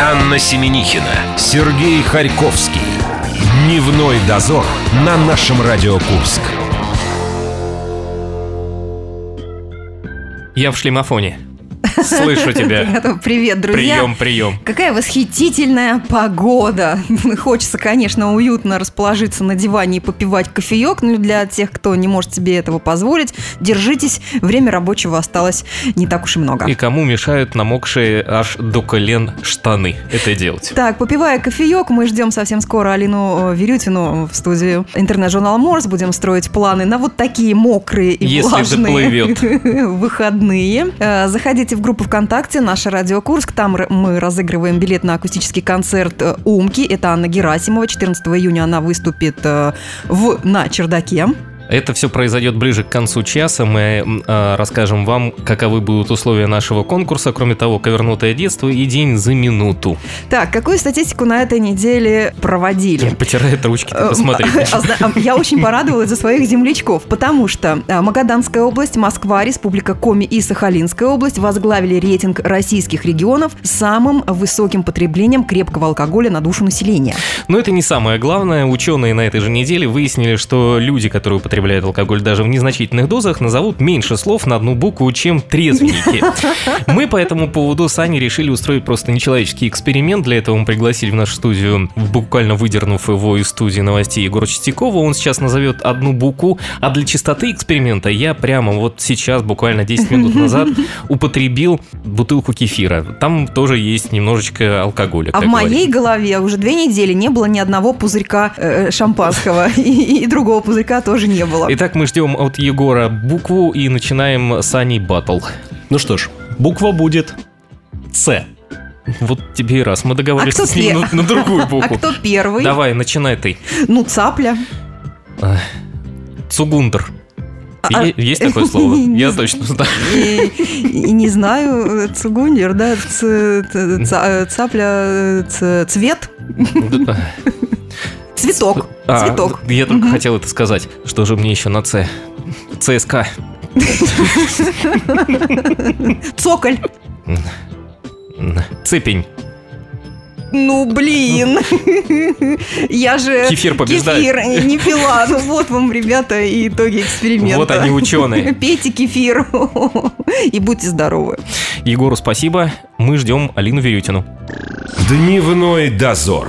Анна Семенихина, Сергей Харьковский. Дневной дозор на нашем Радио Курск. Я в шлемофоне. Слышу тебя. Привет, друзья. Прием, прием. Какая восхитительная погода. Хочется, конечно, уютно расположиться на диване и попивать кофеек, но для тех, кто не может себе этого позволить, держитесь, время рабочего осталось не так уж и много. И кому мешают намокшие аж до колен штаны это делать? Так, попивая кофеек, мы ждем совсем скоро Алину э, Верютину в студию интернет-журнал Морс. Будем строить планы на вот такие мокрые и Если влажные доплывет. выходные. Э, Заходите в группу ВКонтакте «Наша Радио Курск». Там мы разыгрываем билет на акустический концерт э, «Умки». Это Анна Герасимова. 14 июня она выступит э, в, на чердаке. Это все произойдет ближе к концу часа. Мы э, расскажем вам, каковы будут условия нашего конкурса. Кроме того, ковернутое детство и день за минуту. Так, какую статистику на этой неделе проводили? Потирает ручки, ты Э, посмотри. а а Я очень порадовалась за своих землячков, потому что Магаданская область, Москва, Республика Коми и Сахалинская область возглавили рейтинг российских регионов с самым высоким потреблением крепкого алкоголя на душу населения. Но это не самое главное. Ученые на этой же неделе выяснили, что люди, которые употребляют алкоголь даже в незначительных дозах, назовут меньше слов на одну букву, чем трезвенники. Мы по этому поводу с Аней решили устроить просто нечеловеческий эксперимент. Для этого мы пригласили в нашу студию, буквально выдернув его из студии новостей Егора Чистякова. Он сейчас назовет одну букву, а для чистоты эксперимента я прямо вот сейчас, буквально 10 минут назад, употребил бутылку кефира. Там тоже есть немножечко алкоголя. А в моей голове уже две недели не было ни одного пузырька э, шампанского, и, и другого пузырька тоже не было. Итак, мы ждем от Егора букву и начинаем с Аней батл. Ну что ж, буква будет С. Вот тебе и раз. Мы договорились А с ним на, на другую А букву. кто первый? Давай, начинай ты. Ну, цапля. Цугундер. А- Е- Есть такое слово? Не Я точно знаю. Не знаю, э, цугундер, да, ц- ц- ца- цапля, э, ц- цвет, цветок, А, цветок. Я только Мгм. хотел это сказать. Что же мне еще на С? ЦСКА. Цоколь. Цепень. Ну, блин. Я же Кефир побеждает. кефир не пила. Ну, вот вам, ребята, и итоги эксперимента. Вот они, ученые. Пейте кефир и будьте здоровы. Егору спасибо. Мы ждем Алину Верютину. Дневной дозор.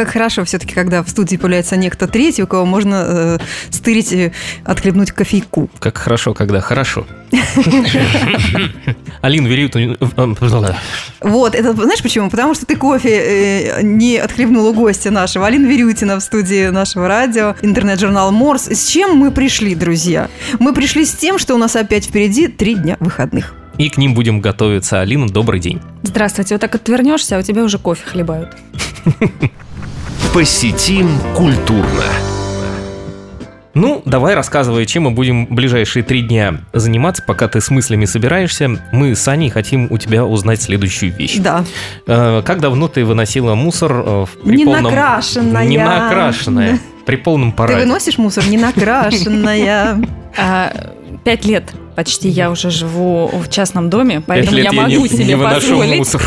Как хорошо все-таки, когда в студии появляется некто третий, у кого можно э, стырить, э, отхлебнуть кофейку. Как хорошо, когда хорошо. Алин Верютин... Вот, это знаешь почему? Потому что ты кофе э, не отхлебнул у гостя нашего, Алина Верютина в студии нашего радио, интернет-журнал Морс. С чем мы пришли, друзья? Мы пришли с тем, что у нас опять впереди три дня выходных. И к ним будем готовиться. Алина, добрый день. Здравствуйте, вот так отвернешься, а у тебя уже кофе хлебают. Посетим культурно. Ну, давай рассказывай, чем мы будем ближайшие три дня заниматься, пока ты с мыслями собираешься. Мы с Аней хотим у тебя узнать следующую вещь. Да. Э, Как давно ты выносила мусор э, в- при Не полном... накрашенная. Не накрашенная. При полном Ты параде. выносишь мусор не накрашенная. А, Пять лет почти я уже живу в частном доме, поэтому я я могу не, себе не позволить. мусор.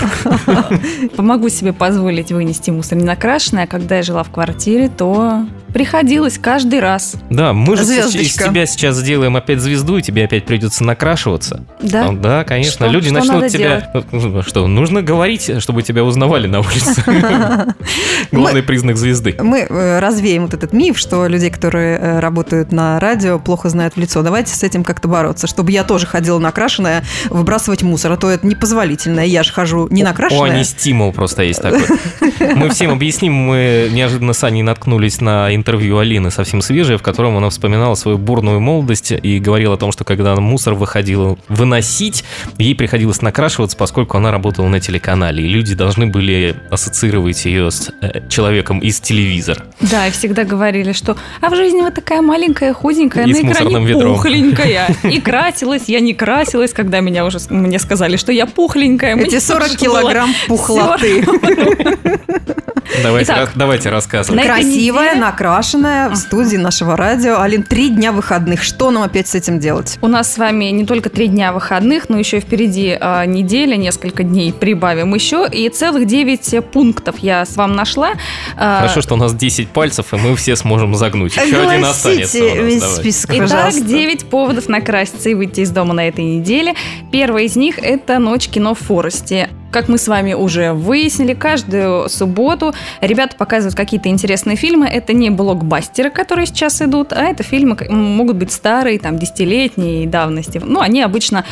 Помогу себе позволить вынести мусор не накрашенный, а когда я жила в квартире, то приходилось каждый раз. Да, мы же из Звездочка. тебя сейчас сделаем опять звезду, и тебе опять придется накрашиваться. Да? Ну Да, конечно. Что? Люди Что начнут тебя... Ну, Что, нужно говорить, чтобы тебя узнавали на улице. Главный признак звезды. Мы э, развеем вот этот миф, что людей, которые э, работают на радио, плохо знают в лицо. Давайте с этим как-то бороться, чтобы я тоже ходила накрашенная, выбрасывать мусор, а то это непозволительно. Я же хожу не О, накрашенная. не стимул просто есть такой. Мы всем объясним, мы неожиданно с Аней наткнулись на интервью Алины совсем свежее, в котором она вспоминала свою бурную молодость и говорила о том, что когда она мусор выходила выносить, ей приходилось накрашиваться, поскольку она работала на телеканале, и люди должны были ассоциировать ее с э, человеком из телевизора. Да, и всегда говорили, что а в жизни вы такая маленькая, худенькая, И на экране ведром. пухленькая. И красилась, я не красилась, когда меня уже мне сказали, что я пухленькая. Эти мне 40 тоже килограмм пухлоты. Давайте, Итак, ра- давайте рассказывать. Красивая, неделе- накрашенная в студии нашего радио. Алин, три дня выходных. Что нам опять с этим делать? У нас с вами не только три дня выходных, но еще и впереди а, неделя, несколько дней прибавим еще. И целых 9 пунктов я с вам нашла. А, Хорошо, что у нас 10 пальцев, и мы все сможем загнуть. Еще один останется у нас. весь список, Итак, пожалуйста. 9 поводов накраситься и выйти из дома на этой неделе. Первый из них – это ночь кино в Форесте. Как мы с вами уже выяснили, каждую субботу ребята показывают какие-то интересные фильмы. Это не блокбастеры, которые сейчас идут, а это фильмы могут быть старые, там, десятилетней давности. Ну, они обычно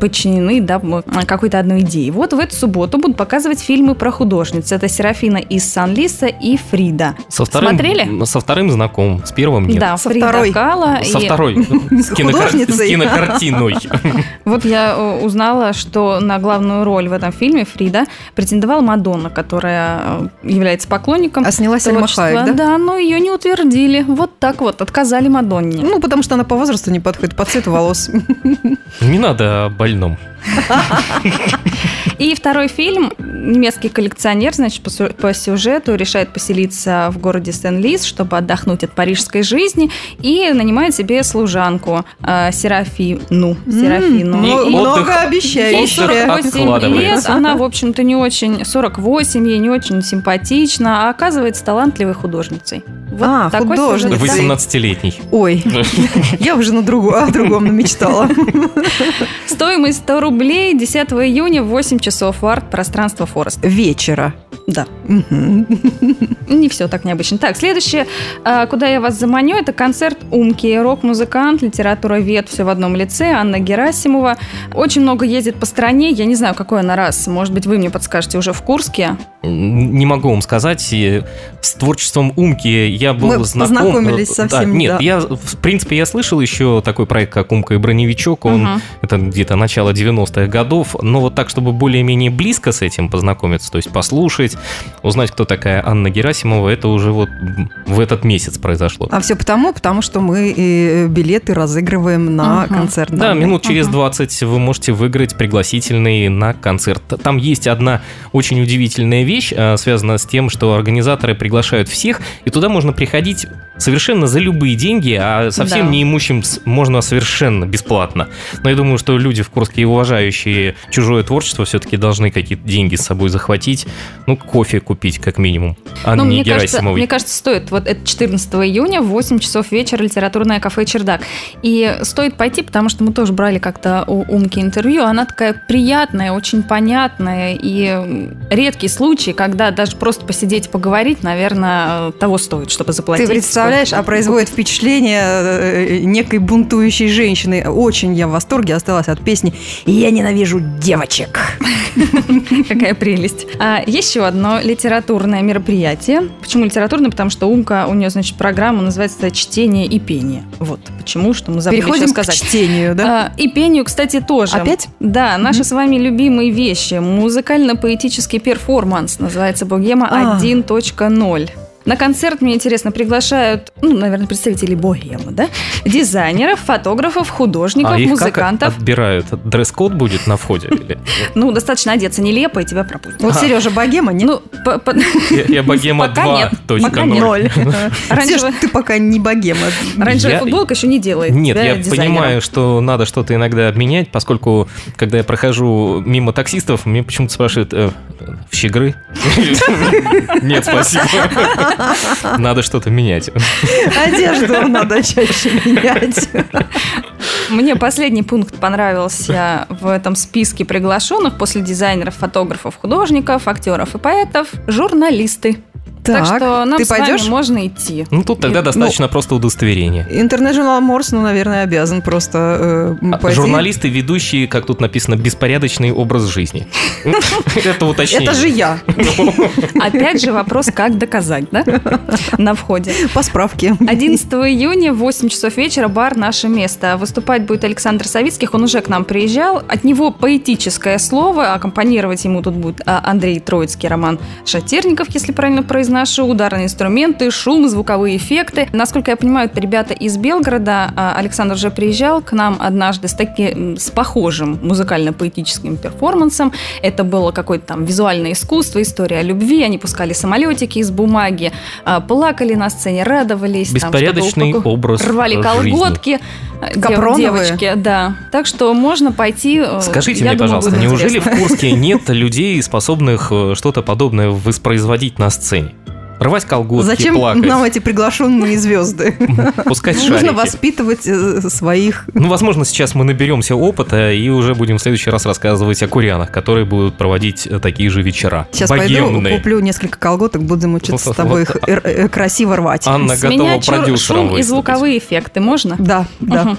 подчинены да, какой-то одной идее. Вот в эту субботу будут показывать фильмы про художниц. Это Серафина из Сан-Лиса и Фрида. Со вторым, Смотрели? Со вторым знаком, с первым нет. Да, Со Фрида второй. Кала. Со и- второй. С, кинокар- художницей. с кинокартиной. Вот я э, узнала, что на главную роль в этом фильме Фрида претендовала Мадонна, которая э, является поклонником. А снялась Сальма. Хайек, да? Да, но ее не утвердили. Вот так вот, отказали Мадонне. Ну, потому что она по возрасту не подходит, по цвету волос. Не надо о больном. И второй фильм. Немецкий коллекционер, значит, по, по сюжету решает поселиться в городе Сен-Лис, чтобы отдохнуть от парижской жизни, и нанимает себе служанку э, Серафину. Серафину. М, И- Много отдых 48 откладывается. лет, она, в общем-то, не очень... 48, ей не очень симпатична, а оказывается талантливой художницей. Вот А, такой да. 18-летний. Ой, я уже на другу- о другом намечтала. Стоимость 100 рублей 10 июня в 8 часов в арт-пространство Форест. Вечера. Да, не все так необычно. Так, следующее, а, куда я вас заманю, это концерт Умки. Рок-музыкант, литература-вед, все в одном лице, Анна Герасимова. Очень много ездит по стране, я не знаю, какой она раз. Может быть, вы мне подскажете уже в Курске. Не могу вам сказать. С творчеством Умки я был Мы знаком. познакомились Да, совсем Нет, недавно. я, в принципе, я слышал еще такой проект, как Умка и Броневичок. Он Мгм. это где-то начало 90-х годов. Но вот так, чтобы более-менее близко с этим познакомиться, то есть послушать, узнать, кто такая Анна Герасимова, это уже вот в этот месяц произошло. А все потому, потому что мы э, билеты разыгрываем на Мгм. концерт. Да, данный. минут через Ага. 20 вы можете выиграть пригласительный на концерт. Там есть одна очень удивительная вещь, а, связанная с тем, что организаторы приглашают всех, и туда можно приходить совершенно за любые деньги, а совсем Да. неимущим можно совершенно бесплатно. Но я думаю, что люди в Курске, уважающие чужое творчество, все-таки должны какие-то деньги с собой захватить, ну, кофе купить как минимум. Анне Ну, мне кажется, мне кажется, стоит. Вот это 14 июня в 8 часов вечера литературное кафе «Чердак». И стоит пойти, потому что мы тоже брали как-то у Умки интервью. Она такая приятная, очень понятная. И редкий случай, когда даже просто посидеть и поговорить, наверное, того стоит, чтобы заплатить. Ты представляешь, а производит впечатление э, некой бунтующей женщины. Очень я в восторге осталась от песни «Я ненавижу девочек». Какая прелесть. А, еще одно литературное мероприятие. Почему литературное? Потому что Умка, у нее, значит, программа называется «Чтение и пение». Вот почему, что мы забыли Переходим еще к сказать. чтению, да? А, и пению, кстати, тоже. Опять? Да, наши с вами любимые вещи. Музыкально-поэтический перформанс. Называется «Богема А. 1.0». На концерт, мне интересно, приглашают, ну, наверное, представителей богемы, да? Дизайнеров, фотографов, художников, а их музыкантов. как отбирают? Дресс-код будет на входе? или? Ну, достаточно одеться нелепо, и тебя пропустят. Вот а. Сережа Богема, нет? Ну, Я, богема Пока нет, 2.0. пока нет. Ноль. Оранжевая- Сереж, ты пока не богема. Я- футболка еще не делает Нет, я понимаю, что надо что-то иногда обменять, поскольку, когда я прохожу мимо таксистов, мне почему-то спрашивают, э, в щегры? Нет, спасибо. Надо что-то менять. Одежду надо чаще менять. Мне последний пункт понравился в этом списке приглашенных после дизайнеров, фотографов, художников, актеров и поэтов – журналисты. Так, что нам ты с вами пойдешь? можно идти. Ну, тут тогда Ну, достаточно просто удостоверения. Интернет-журнал Морс, ну, наверное, обязан просто э, А пойти. Журналисты, ведущие, как тут написано, беспорядочный образ жизни. Это уточнение. Это же я, Опять же вопрос, как доказать, да? На входе. по справке. 11 июня в 8 часов вечера бар «Наше место». Выступать будет Александр Савицких, он уже к нам приезжал. От него поэтическое слово, аккомпанировать ему тут будет а, Андрей Троицкий, Роман Шатерников, если правильно произношу. Наши ударные инструменты, шум, звуковые эффекты. Насколько я понимаю, это ребята из Белгорода. А, Александр уже приезжал к нам однажды с таким, с похожим музыкально-поэтическим перформансом. Это было какое-то там визуальное искусство, история о любви. Они пускали самолетики из бумаги, а, плакали на сцене, радовались. там, Беспорядочный что-то образ Рвали жизни. колготки. Капроновые? Девочки, да. Так что можно пойти. э, Скажите мне, думаю, пожалуйста, неужели интересно. в Курске нет людей, способных э, что-то подобное воспроизводить на сцене? Рвать колготки, Зачем плакать, нам эти приглашенные звезды? пускать Нужно шарики. воспитывать э, своих. Ну, возможно, сейчас мы наберемся опыта и уже будем в следующий раз рассказывать о курянах, которые будут проводить э, такие же вечера. Сейчас пойду, Богемные. куплю несколько колготок, будем учиться с тобой их Вот. э, красиво рвать. Анна С готова продюсером шум и звуковые эффекты можно? Да, да.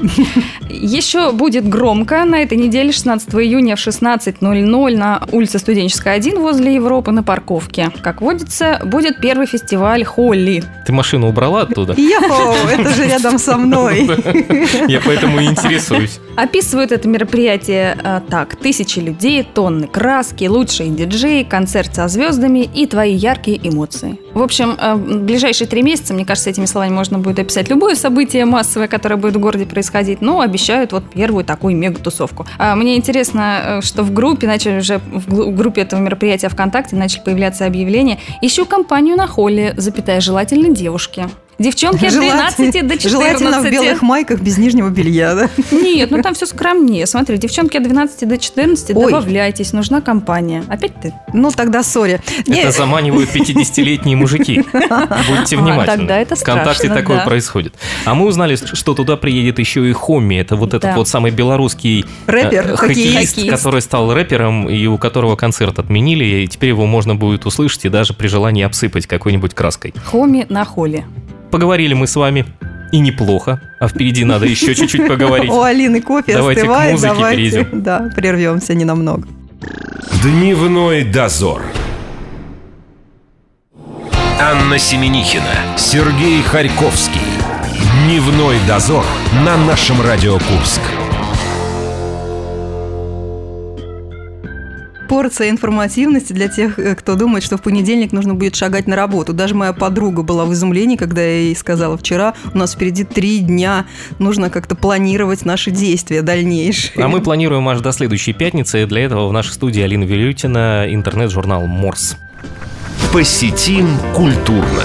Еще будет громко на этой неделе, 16 июня в 16.00 на улице Студенческая 1 возле Европы на парковке. Как водится, будет первый фестиваль Холли. Ты машину убрала оттуда? Йохо, это же рядом со мной. Я поэтому и интересуюсь. Описывают это мероприятие э, так. Тысячи людей, тонны краски, лучшие диджеи, концерт со звездами и твои яркие эмоции. В общем, э, в ближайшие три месяца, мне кажется, этими словами можно будет описать любое событие массовое, которое будет в городе происходить. Но обещают вот первую такую мега-тусовку. А Мне интересно, э, что в группе начали уже в группе этого мероприятия ВКонтакте начали появляться объявления. Ищу компанию на холле, запятая желательно девушки. Девчонки от 12 до 14. Желательно в белых майках без нижнего белья, да? Нет, ну там все скромнее. Смотри, девчонки от 12 до 14, Ой. добавляйтесь, нужна компания. Опять ты? Ну, тогда сори. Это заманивают 50-летние мужики. Будьте А, внимательны. тогда это Вконтакте страшно, такое да. происходит. А мы узнали, что туда приедет еще и Хомми. Это вот этот Да. вот самый белорусский Рэпер, э, хоккеист. хоккеист, Хоккеист. который стал рэпером, и у которого концерт отменили, и теперь его можно будет услышать и даже при желании обсыпать какой-нибудь краской. Хоми на холле. Поговорили мы с вами. И неплохо. А впереди надо еще чуть-чуть поговорить. У Алины кофе Давайте к остывает, музыке давайте, перейдем. да, прервемся ненамного. Дневной дозор. Анна Семенихина, Сергей Харьковский. Дневной дозор на нашем Радио Курск. Порция информативности для тех, э, кто думает, что в понедельник нужно будет шагать на работу. Даже моя подруга была в изумлении, когда я ей сказала вчера, у нас впереди три дня, нужно как-то планировать наши действия дальнейшие. А мы планируем аж до следующей пятницы. Для этого в нашей студии Алина Вилютина, интернет-журнал «Морс». Посетим культурно.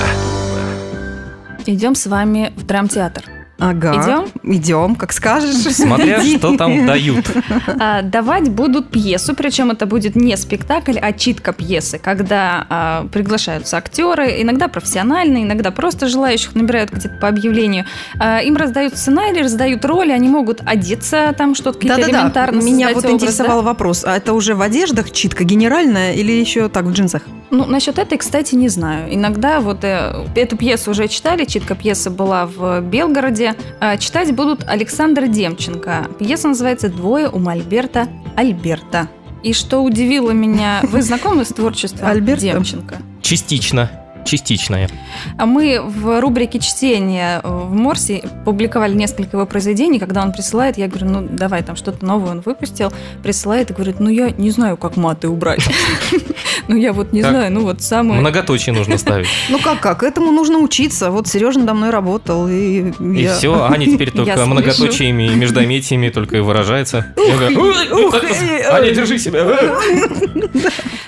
Идем с вами в драмтеатр. Ага. Идем? Идем, как скажешь. Смотря что там дают. А, давать будут пьесу, причем это будет не спектакль, а читка пьесы, когда а, приглашаются актеры, иногда профессиональные, иногда просто желающих набирают где-то по объявлению. А, им раздают сценарий, раздают роли, они могут одеться, там что-то какие-то Да-да-да. элементарно Меня создать вот образ, да? интересовал вопрос, а это уже в одеждах читка генеральная или еще так в джинсах? Ну, насчет этой, кстати, не знаю. Иногда вот э, эту пьесу уже читали, читка пьесы была в Белгороде. А читать будут Александр Демченко. Пьеса называется «Двое у Мольберта Альберта». И что удивило меня, вы знакомы с творчеством Альберта? Демченко? Частично. Частичная. А мы в рубрике чтения в Морсе публиковали несколько его произведений. Когда он присылает, я говорю, ну давай, там что-то новое он выпустил. Присылает и говорит, ну я не знаю, как маты убрать. Ну я вот не знаю, ну вот самое... Многоточие нужно ставить. Ну как, как? Этому нужно учиться. Вот Сережа надо мной работал, и, все, Аня теперь только многоточиями и междометиями только и выражается. Я говорю, ух, «Ой, эй, Аня, эй». держи себя.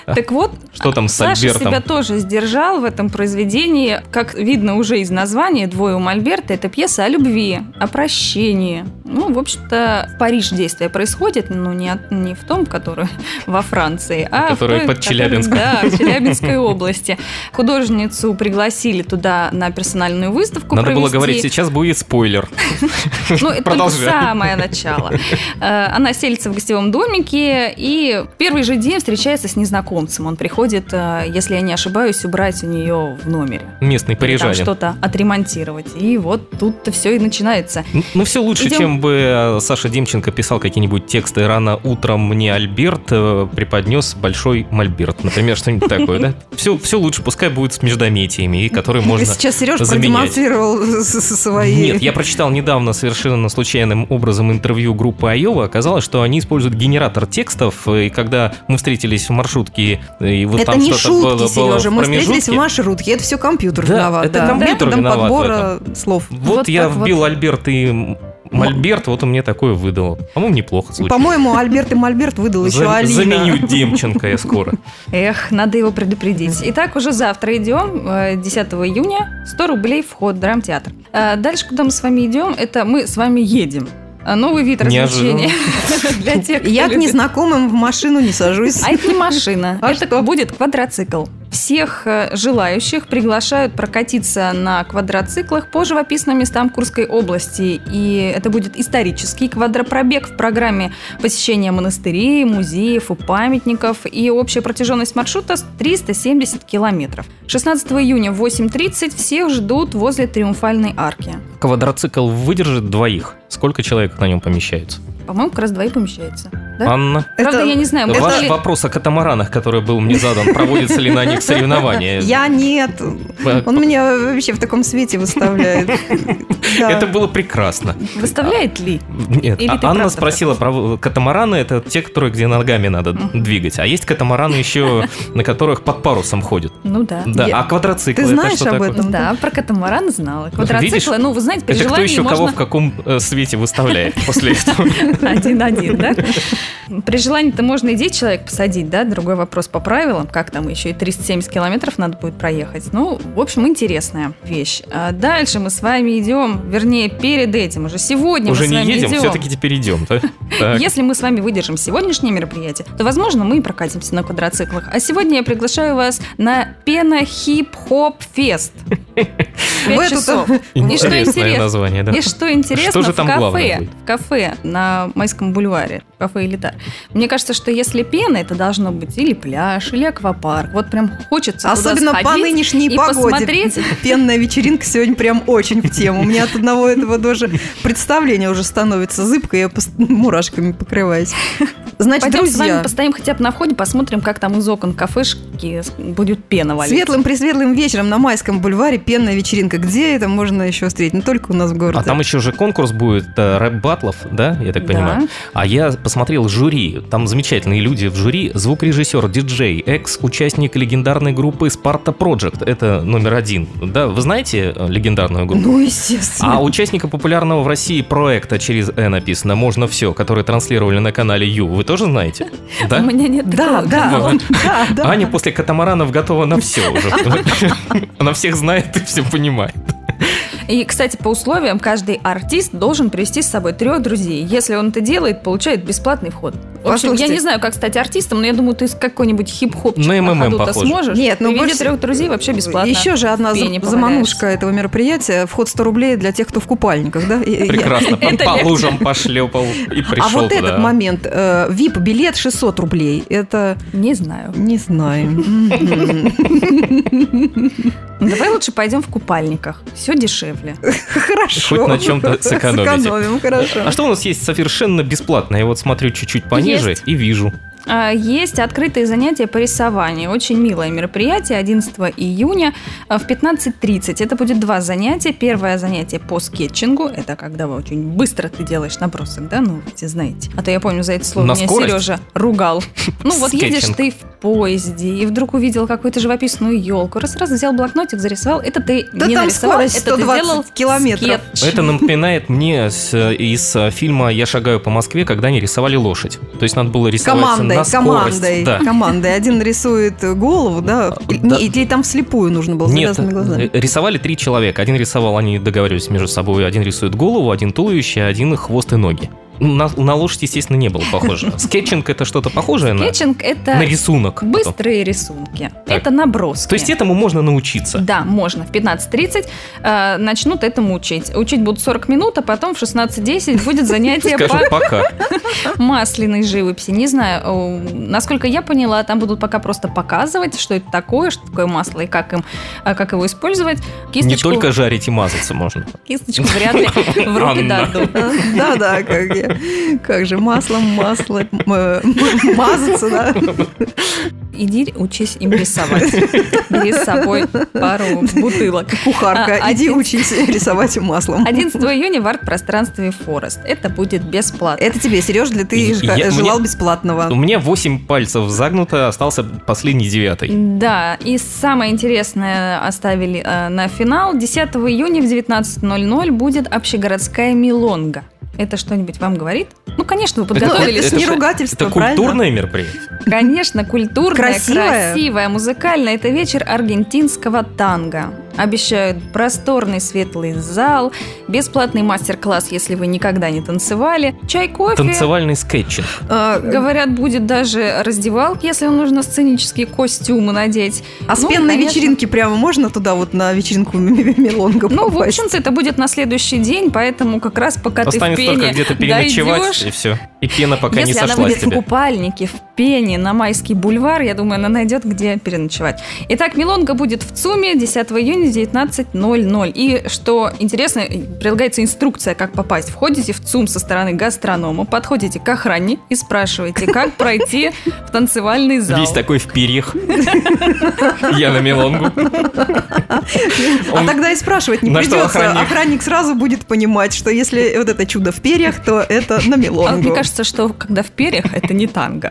Так вот, Что там с Саша Альбертом? себя тоже сдержал в этом произведении. Как видно уже из названия «Двое у Мольберта», это пьеса о любви, о прощении. Ну, в общем-то, в Париж действие происходит, но не, от- не в том, который во Франции, а Который в той, под который- Челябинском. Да, в Челябинской области. Художницу пригласили туда на персональную выставку Надо было провести. говорить, сейчас будет спойлер. Ну, это самое начало. Э, Она селится в гостевом домике и первый же день встречается с незнакомцем. Он приходит, э, если я не ошибаюсь, убрать у нее в номере. Местный парижанин. что-то отремонтировать. И вот тут-то все и начинается. Ну, Ну, все лучше, чем Чем бы э, Саша Демченко писал какие-нибудь тексты «Рано утром мне Альберт э, преподнес большой мольберт». Например, что-нибудь такое, да? Все, все лучше, пускай будет с междометиями, и которые можно Сейчас Сережа заменять. продемонстрировал свои... Нет, я прочитал недавно совершенно случайным образом интервью группы Айова. Оказалось, что они используют генератор текстов, и когда мы встретились в маршрутке, и вот это там не что-то было, шутки, было Сережа. Мы встретились в маршрутке. Это все компьютер Да, виноват. это да. компьютер Методом виноват в подбора слов. Вот, Вот я так вот. вбил Альберт и Мольберт, вот он мне такое выдал. По-моему, неплохо звучит. По-моему, Альберт и Мольберт выдал еще За- Алина. Заменю Демченко я скоро. Эх, надо его предупредить. Итак, уже завтра идем, э, 10 июня, 100 рублей вход в драмтеатр. Э, Дальше, куда мы с вами идем, это мы с вами едем. А Новый вид развлечения для тех, кто Я к незнакомым в машину не сажусь. А это не машина, А это что? будет квадроцикл. Всех э, желающих приглашают прокатиться на квадроциклах по живописным местам Курской области. И это будет исторический квадропробег в программе посещения монастырей, музеев и памятников. И общая протяженность маршрута 370 километров. 16 июня в 8.30 всех ждут возле Триумфальной арки. Квадроцикл выдержит двоих. Сколько человек на нем помещается? По-моему, как раз двоих помещается. Да? Анна? Правда, Это- я не знаю, это- можно Ваш ли- вопрос о катамаранах, который был мне задан, проводятся ли на них соревнования? Я нет. Э, Он меня вообще в таком свете выставляет. Это было прекрасно. выставляет ли? Нет, а- Анна спросила про катамараны, это те, которые где ногами надо двигать. А есть катамараны еще, на которых под парусом ходят. Ну да. Да, а квадроциклы Ты это знаешь об этом? Да, про катамаран знала. Квадроциклы, ну, вы знаете, при Это кто желании еще кого можно... в каком э, свете выставляет после этого? Один-один, да? При желании-то можно и 10 человек посадить, да? Другой вопрос по правилам. Как там еще и 370 километров надо будет проехать. Ну, в общем, интересная вещь. А дальше мы с вами идем, вернее, перед этим, уже сегодня Уже мы с не вами едем, идем. все-таки теперь идем, да? Так. Если мы с вами выдержим сегодняшнее мероприятие, то, возможно, мы и прокатимся на квадроциклах. А сегодня я приглашаю вас на Пена Хип Хоп Фест. В Пять часов. И что Интересное интересно, название, да. и что интересно, Что в кафе, в кафе на Майском бульваре, кафе Элитар. Мне кажется, что если пена, это должно быть или пляж, или аквапарк. Вот прям хочется туда Особенно по нынешней и погоде. посмотреть. Пенная вечеринка сегодня прям очень в тему. У меня от одного этого даже представление уже становится зыбко, я мурашками покрываюсь. Значит, Пойдем с вами друзья, постоим хотя бы на входе, посмотрим, как там из окон кафешки будет пена валить. светлым пресветлым вечером на Майском бульваре пенная вечеринка. Где это можно еще встретить? Не только у нас в городе. А там еще же конкурс будет э, рэп-батлов, да, я так Да. Понимаю? А я посмотрел жюри, там замечательные люди в жюри, звукорежиссер, диджей, экс-участник легендарной группы Sparta Project, это номер один, да, вы знаете э, легендарную группу? Ну, естественно. А участника популярного в России проекта через «Э» написано «Можно все», который транслировали на канале Ю, вы тоже знаете? Да? У меня нет Да, да, да, да. Аня после катамаранов готова на все уже. Она всех знает и все понимает. И, кстати, по условиям, каждый артист должен привести с собой трех друзей. Если он это делает, получает бесплатный вход. В общем, я не знаю, как стать артистом, но я думаю, ты с какой-нибудь хип-хопчик на МММ ходу-то похоже. сможешь. Нет, ну больше- трех друзей вообще бесплатно. Еще же одна зам- заманушка этого мероприятия. Вход 100 рублей для тех, кто в купальниках, да? Прекрасно. По, лужам пошлепал и пришел А вот этот момент. э, VIP-билет 600 рублей. Это... Не знаю. Не знаю. Ну, Давай лучше пойдем в купальниках. Все дешевле. Хорошо. Хоть на чем-то сэкономите. Сэкономим, хорошо. А что у нас есть совершенно бесплатно? Я вот смотрю чуть-чуть пониже Есть. и вижу. А, Есть открытые занятия по рисованию. Очень милое мероприятие 11 июня а, в 15.30. Это будет два занятия. Первое занятие по скетчингу. Это когда вы очень быстро ты делаешь набросок, да? Ну, вы все знаете. А то я помню, за это слово На меня скорость? Сережа ругал. Ну, вот едешь ты в поезде и вдруг увидел какую-то живописную елку. Раз-раз взял блокнотик, зарисовал. Это ты Да не там нарисовал, скорость это ты 120 сделал километров. скетч. Это напоминает мне из э, фильма «Я шагаю по Москве», когда они рисовали лошадь. То есть надо было рисовать Командой, на скорость. командой, Да. командой. Один рисует голову, да? Да. Или там вслепую нужно было, с Нет, э, рисовали три человека. Один рисовал, они договаривались между собой, один рисует голову, один туловище, один хвост и ноги. На, на лошадь, естественно, не было похоже. Скетчинг это что-то похожее на, Скетчинг – это на рисунок. потом. быстрые рисунки. Так. Это наброски. То есть этому можно научиться. Да, можно. В 15.30 э, начнут этому учить. Учить будут 40 минут, а потом в 16.10 будет занятие по пока. масляной живописи. Не знаю, насколько я поняла, там будут пока просто показывать, что это такое, что такое масло и как, им, а, как его использовать. Не Кисточку, только жарить и мазаться можно. кисточку вряд ли в руки дадут. Да-да, как я. Как же маслом, масло, м- мазаться, да? Иди учись им рисовать. Бери с собой пару бутылок. Кухарка, А, иди один- учись рисовать маслом. 11 июня в арт-пространстве Форест. Это будет бесплатно. Это тебе, Сереж, для ты Я- желал мне- бесплатного. У меня 8 пальцев загнуто, остался последний девятый. Да, и самое интересное оставили э, на финал. 10 июня в 19.00 будет общегородская милонга. Это что-нибудь вам говорит? Ну, конечно, вы подготовились. это ж не ругательство, Это правильно? культурное мероприятие. Конечно, культурная, Красивая. красивая, музыкальная. Это вечер аргентинского танго. Обещают просторный светлый зал, бесплатный мастер-класс, если вы никогда не танцевали, чай, кофе. Танцевальный скетчинг. А, Говорят, будет даже раздевалка, если вам нужно сценические костюмы надеть. А с Ну, пенной конечно. вечеринки прямо можно туда вот на вечеринку Мелонга Ну, в попасть? общем-то, это будет на следующий день, поэтому как раз пока ты в Останется только пене где-то переночевать, дойдешь, и все. И пена пока если не она сошла с выйдет в тебя. купальнике, в пене, на Майский бульвар, я думаю, она найдет, где переночевать. Итак, Милонга будет в ЦУМе 10 июня 19.00. И, что интересно, прилагается инструкция, как попасть. Входите в ЦУМ со стороны гастронома, подходите к охране и спрашиваете, как пройти в танцевальный зал. Весь такой в перьях. Я на мелонгу. А тогда и спрашивать не придется. охранник? Сразу будет понимать, что если вот это чудо в перьях, то это на А Мелонгу. мне кажется, что когда в перьях, это не танго.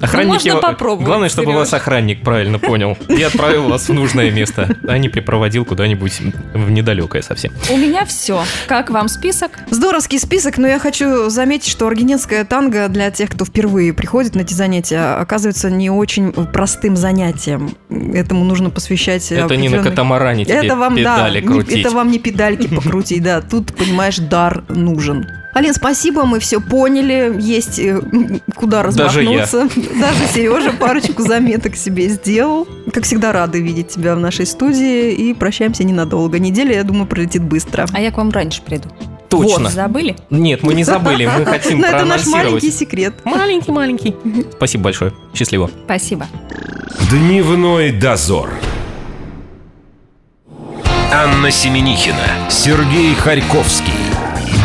Охранник можно его- попробовать, Главное, чтобы Серёж. вас охранник правильно понял. И отправил вас в нужное место, а не припроводил куда-нибудь в недалекое совсем. У меня все. Как вам список? Здоровский список, но я хочу заметить, что аргентинская танго для тех, кто впервые приходит на эти занятия, оказывается не очень простым занятием. Этому нужно посвящать Это не на определенный- катамаране тебе Это вам, да, педали не- крутить. это вам не педальки покрутить, да. Тут, понимаешь, дар нужен. Алин, спасибо, мы все поняли. Есть э, куда Даже я. размахнуться. Даже Сережа парочку заметок себе сделал. Как всегда, рады видеть тебя в нашей студии. И прощаемся ненадолго. Неделя, я думаю, пролетит быстро. А я к вам раньше приду. Точно. Забыли? Нет, мы не забыли, мы хотим Но это наш маленький секрет. Маленький-маленький. Спасибо большое. Счастливо. Спасибо. Дневной дозор. Анна Семенихина, Сергей Харьковский.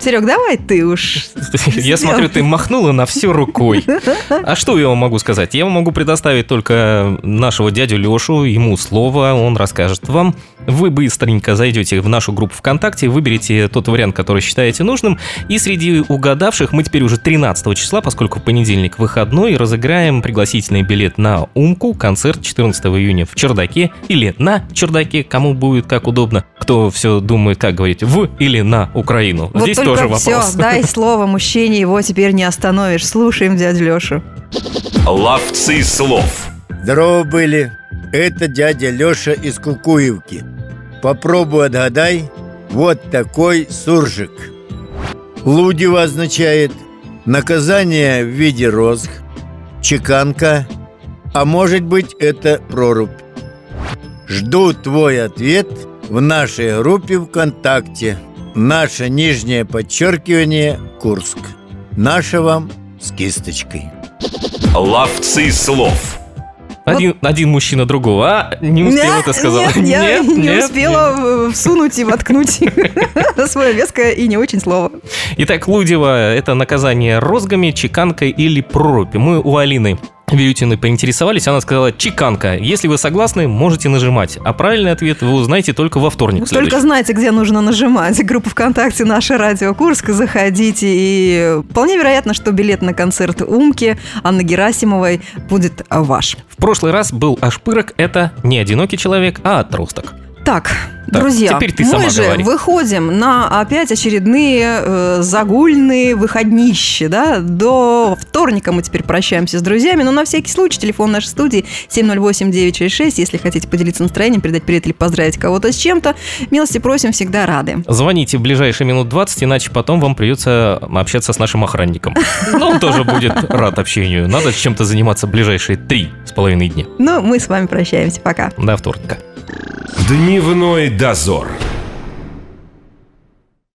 Серег, давай ты уж. Я смотрю, ты махнула на все рукой. А что я вам могу сказать? Я вам могу предоставить только нашего дядю Лешу, ему слово, он расскажет вам. Вы быстренько зайдете в нашу группу ВКонтакте, выберете тот вариант, который считаете нужным, и среди угадавших мы теперь уже 13 числа, поскольку в понедельник выходной, разыграем пригласительный билет на Умку, концерт 14 июня в Чердаке или на Чердаке, кому будет как удобно. Кто все думает, как говорить, в или на Украину. Вот Здесь только тоже вопрос. все, дай слово мужчине, его теперь не остановишь. Слушаем дядю Лешу. Ловцы слов. Здорово были. Это дядя Леша из Кукуевки. Попробуй отгадай. Вот такой суржик. Лудево означает наказание в виде розг, чеканка, а может быть это прорубь. Жду твой ответ в нашей группе ВКонтакте. Наше нижнее подчеркивание Курск. Наше вам с кисточкой. Ловцы слов. Один, один мужчина другого, а? Не успел Нет, это сказал. Нет, я Нет, не нет, успела э, всунуть и воткнуть свое веское и не очень слово. нет. Итак, Лудева – это наказание розгами, чеканкой или прорубь. Мы у Алины Вилютиной поинтересовались, она сказала «чеканка». Если вы согласны, можете нажимать. А правильный ответ вы узнаете только во вторник. Только следующий. знаете, где нужно нажимать. Группа ВКонтакте «Наше радио Курск». Заходите. И вполне вероятно, что билет на концерт Умки Анны Герасимовой будет ваш. В прошлый раз был Ашпырок – это не одинокий человек, а отросток. Итак, Так, друзья, мы же говори. выходим на опять очередные э, загульные выходнищи, да? До вторника мы теперь прощаемся с друзьями, но на всякий случай телефон нашей студии 708-966, если хотите поделиться настроением, передать привет или поздравить кого-то с чем-то, милости просим, всегда рады. Звоните в ближайшие минут 20, иначе потом вам придется общаться с нашим охранником. Но он тоже будет рад общению. Надо чем-то заниматься ближайшие три с половиной дня. Ну, мы с вами прощаемся, пока. До вторника. Дневной дозор.